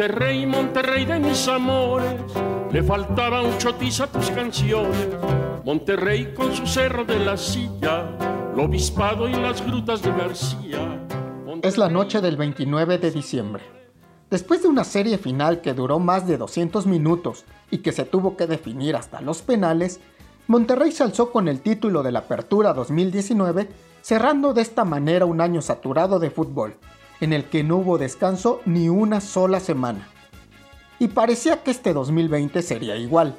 Monterrey, Monterrey de mis amores, le faltaba un chotiza a tus canciones. Monterrey con su cerro de la silla, lo obispado y las grutas de García. Es la noche del 29 de diciembre. Después de una serie final que duró más de 200 minutos y que se tuvo que definir hasta los penales, Monterrey se alzó con el título de la Apertura 2019, cerrando de esta manera un año saturado de fútbol en el que no hubo descanso ni una sola semana. Y parecía que este 2020 sería igual,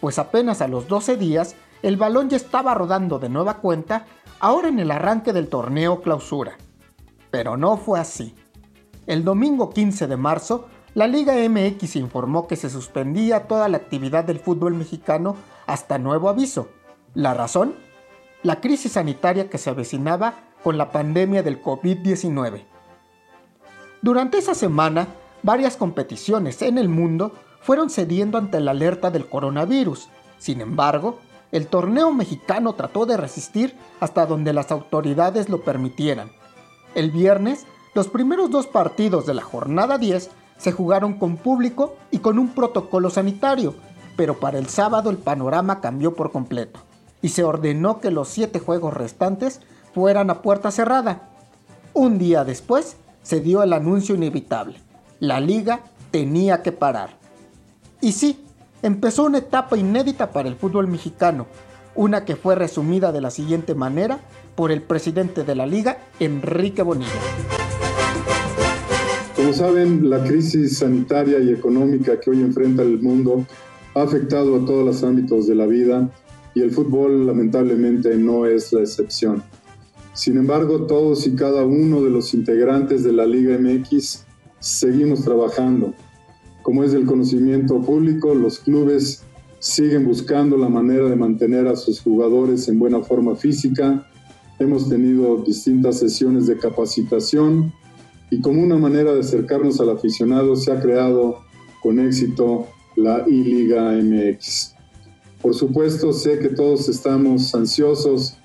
pues apenas a los 12 días el balón ya estaba rodando de nueva cuenta, ahora en el arranque del torneo clausura. Pero no fue así. El domingo 15 de marzo, la Liga MX informó que se suspendía toda la actividad del fútbol mexicano hasta nuevo aviso. ¿La razón? La crisis sanitaria que se avecinaba con la pandemia del COVID-19. Durante esa semana, varias competiciones en el mundo fueron cediendo ante la alerta del coronavirus. Sin embargo, el torneo mexicano trató de resistir hasta donde las autoridades lo permitieran. El viernes, los primeros dos partidos de la jornada 10 se jugaron con público y con un protocolo sanitario, pero para el sábado el panorama cambió por completo y se ordenó que los siete juegos restantes fueran a puerta cerrada. Un día después, se dio el anuncio inevitable. La liga tenía que parar. Y sí, empezó una etapa inédita para el fútbol mexicano, una que fue resumida de la siguiente manera por el presidente de la liga, Enrique Bonilla. Como saben, la crisis sanitaria y económica que hoy enfrenta el mundo ha afectado a todos los ámbitos de la vida y el fútbol lamentablemente no es la excepción. Sin embargo, todos y cada uno de los integrantes de la Liga MX seguimos trabajando. Como es del conocimiento público, los clubes siguen buscando la manera de mantener a sus jugadores en buena forma física. Hemos tenido distintas sesiones de capacitación y como una manera de acercarnos al aficionado se ha creado con éxito la I-Liga MX. Por supuesto, sé que todos estamos ansiosos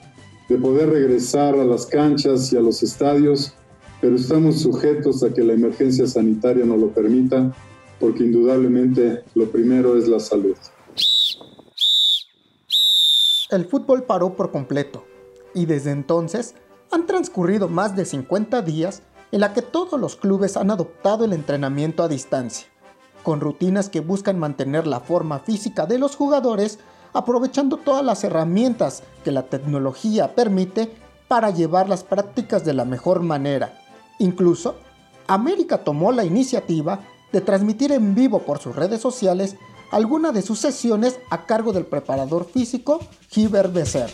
de poder regresar a las canchas y a los estadios, pero estamos sujetos a que la emergencia sanitaria nos lo permita, porque indudablemente lo primero es la salud. El fútbol paró por completo y desde entonces han transcurrido más de 50 días en la que todos los clubes han adoptado el entrenamiento a distancia, con rutinas que buscan mantener la forma física de los jugadores aprovechando todas las herramientas que la tecnología permite para llevar las prácticas de la mejor manera. Incluso, América tomó la iniciativa de transmitir en vivo por sus redes sociales algunas de sus sesiones a cargo del preparador físico Giver Becerra.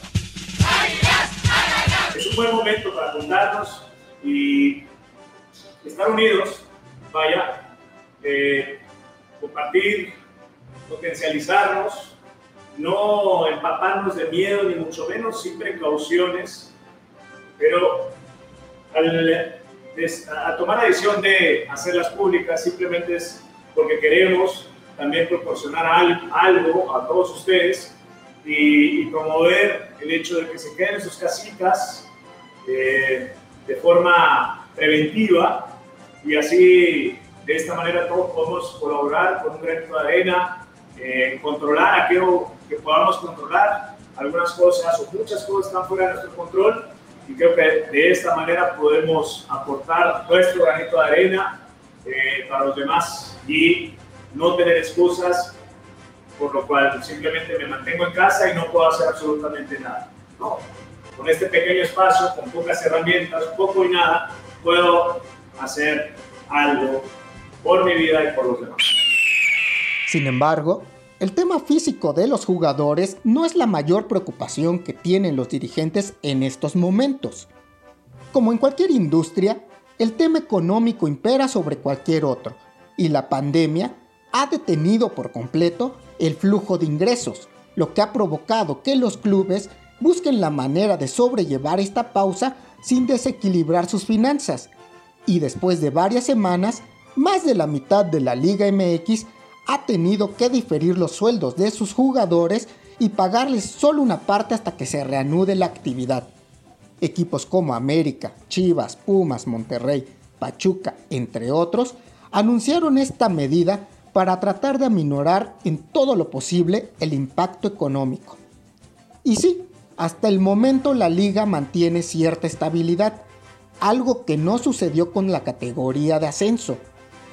Es un buen momento para juntarnos y estar unidos, vaya, eh, compartir, potencializarnos no empaparnos de miedo, ni mucho menos, sin precauciones, pero al, a tomar la decisión de hacerlas públicas simplemente es porque queremos también proporcionar algo a todos ustedes y, promover el hecho de que se queden en sus casitas eh, de forma preventiva y así de esta manera todos podemos colaborar con un granito de arena, eh, controlar aquello que podamos controlar algunas cosas o muchas cosas están fuera de nuestro control y creo que de esta manera podemos aportar nuestro granito de arena eh, para los demás y no tener excusas por lo cual simplemente me mantengo en casa y no puedo hacer absolutamente nada. No, con este pequeño espacio, con pocas herramientas, poco y nada, puedo hacer algo por mi vida y por los demás. Sin embargo, el tema físico de los jugadores no es la mayor preocupación que tienen los dirigentes en estos momentos. Como en cualquier industria, el tema económico impera sobre cualquier otro, y la pandemia ha detenido por completo el flujo de ingresos, lo que ha provocado que los clubes busquen la manera de sobrellevar esta pausa sin desequilibrar sus finanzas, y después de varias semanas, más de la mitad de la Liga MX ha tenido que diferir los sueldos de sus jugadores y pagarles solo una parte hasta que se reanude la actividad. Equipos como América, Chivas, Pumas, Monterrey, Pachuca, entre otros, anunciaron esta medida para tratar de aminorar en todo lo posible el impacto económico. Y sí, hasta el momento la liga mantiene cierta estabilidad, algo que no sucedió con la categoría de ascenso,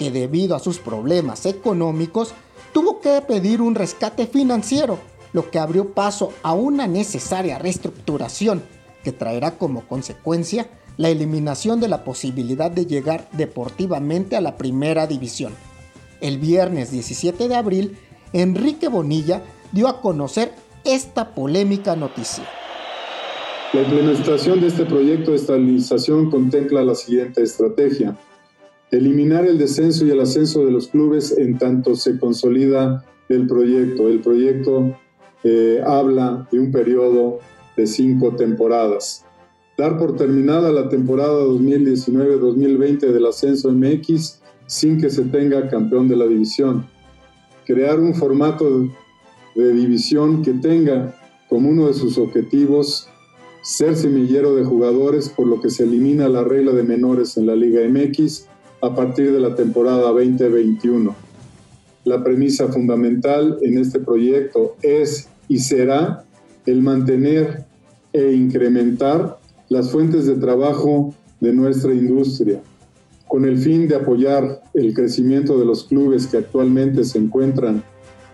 que debido a sus problemas económicos tuvo que pedir un rescate financiero, lo que abrió paso a una necesaria reestructuración que traerá como consecuencia la eliminación de la posibilidad de llegar deportivamente a la primera división. El viernes 17 de abril, Enrique Bonilla dio a conocer esta polémica noticia. La implementación de este proyecto de estabilización contempla la siguiente estrategia. Eliminar el descenso y el ascenso de los clubes en tanto se consolida el proyecto. El proyecto eh, habla de un periodo de cinco temporadas. Dar por terminada la temporada 2019-2020 del ascenso MX sin que se tenga campeón de la división. Crear un formato de división que tenga como uno de sus objetivos ser semillero de jugadores, por lo que se elimina la regla de menores en la Liga MX a partir de la temporada 2021. La premisa fundamental en este proyecto es y será el mantener e incrementar las fuentes de trabajo de nuestra industria, con el fin de apoyar el crecimiento de los clubes que actualmente se encuentran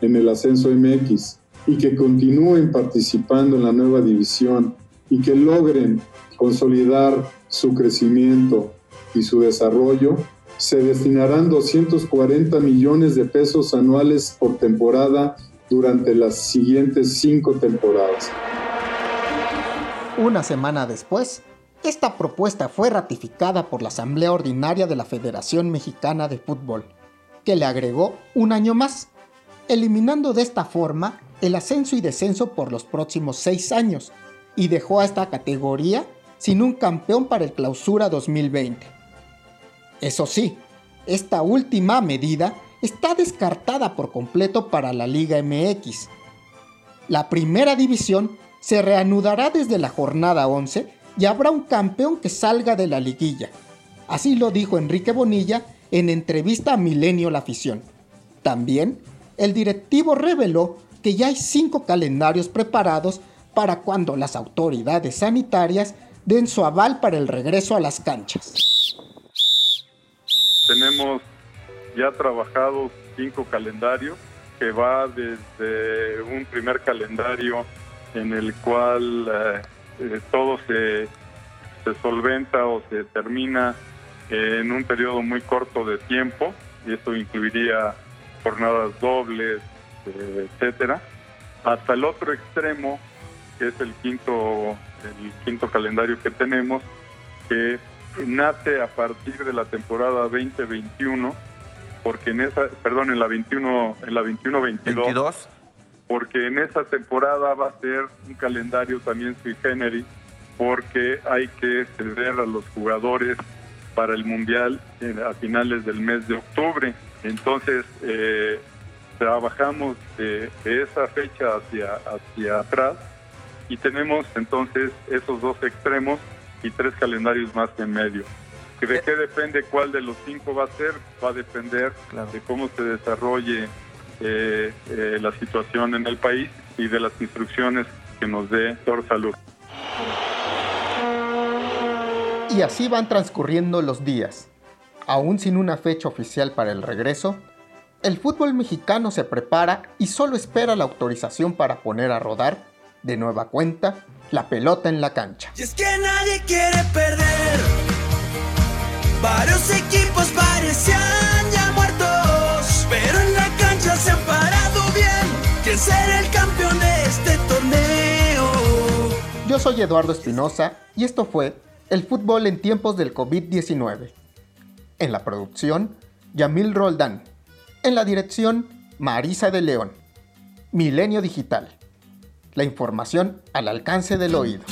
en el ascenso MX y que continúen participando en la nueva división y que logren consolidar su crecimiento y su desarrollo, se destinarán 240 millones de pesos anuales por temporada durante las siguientes cinco temporadas. Una semana después, esta propuesta fue ratificada por la Asamblea Ordinaria de la Federación Mexicana de Fútbol, que le agregó un año más, eliminando de esta forma el ascenso y descenso por los próximos seis años, y dejó a esta categoría sin un campeón para el Clausura 2020. Eso sí, esta última medida está descartada por completo para la Liga MX. La primera división se reanudará desde la jornada 11 y habrá un campeón que salga de la liguilla. Así lo dijo Enrique Bonilla en entrevista a Milenio La Afición. También, el directivo reveló que ya hay cinco calendarios preparados para cuando las autoridades sanitarias den su aval para el regreso a las canchas. Ya trabajado cinco calendarios que va desde un primer calendario en el cual eh, eh, todo se, se, solventa o se termina en un periodo muy corto de tiempo y esto incluiría jornadas dobles, eh, etcétera, hasta el otro extremo que es el quinto, el quinto calendario que tenemos, que nace a partir de la temporada 2021, porque en esa, perdón, en la 21, en la 21-22, porque en esa temporada va a ser un calendario también sui generis, porque hay que ceder a los jugadores para el Mundial a finales del mes de octubre. Entonces, eh, trabajamos de, de, esa fecha hacia, hacia atrás y tenemos entonces esos dos extremos y tres calendarios más en medio. ¿De eh. qué depende cuál de los cinco va a ser? Va a depender de cómo se desarrolle eh, eh, la situación en el país y de las instrucciones que nos dé Tor Salud. Y así van transcurriendo los días. Aún sin una fecha oficial para el regreso, el fútbol mexicano se prepara y solo espera la autorización para poner a rodar de nueva cuenta, la pelota en la cancha. Y es que nadie quiere perder. Varios equipos parecían ya muertos, pero en la cancha se han parado bien. ¿Quién será el campeón de este torneo? Yo soy Eduardo Espinosa y esto fue El fútbol en tiempos del COVID-19. En la producción, Yamil Roldán. En la dirección, Marisa de León. Milenio Digital la información al alcance del oído.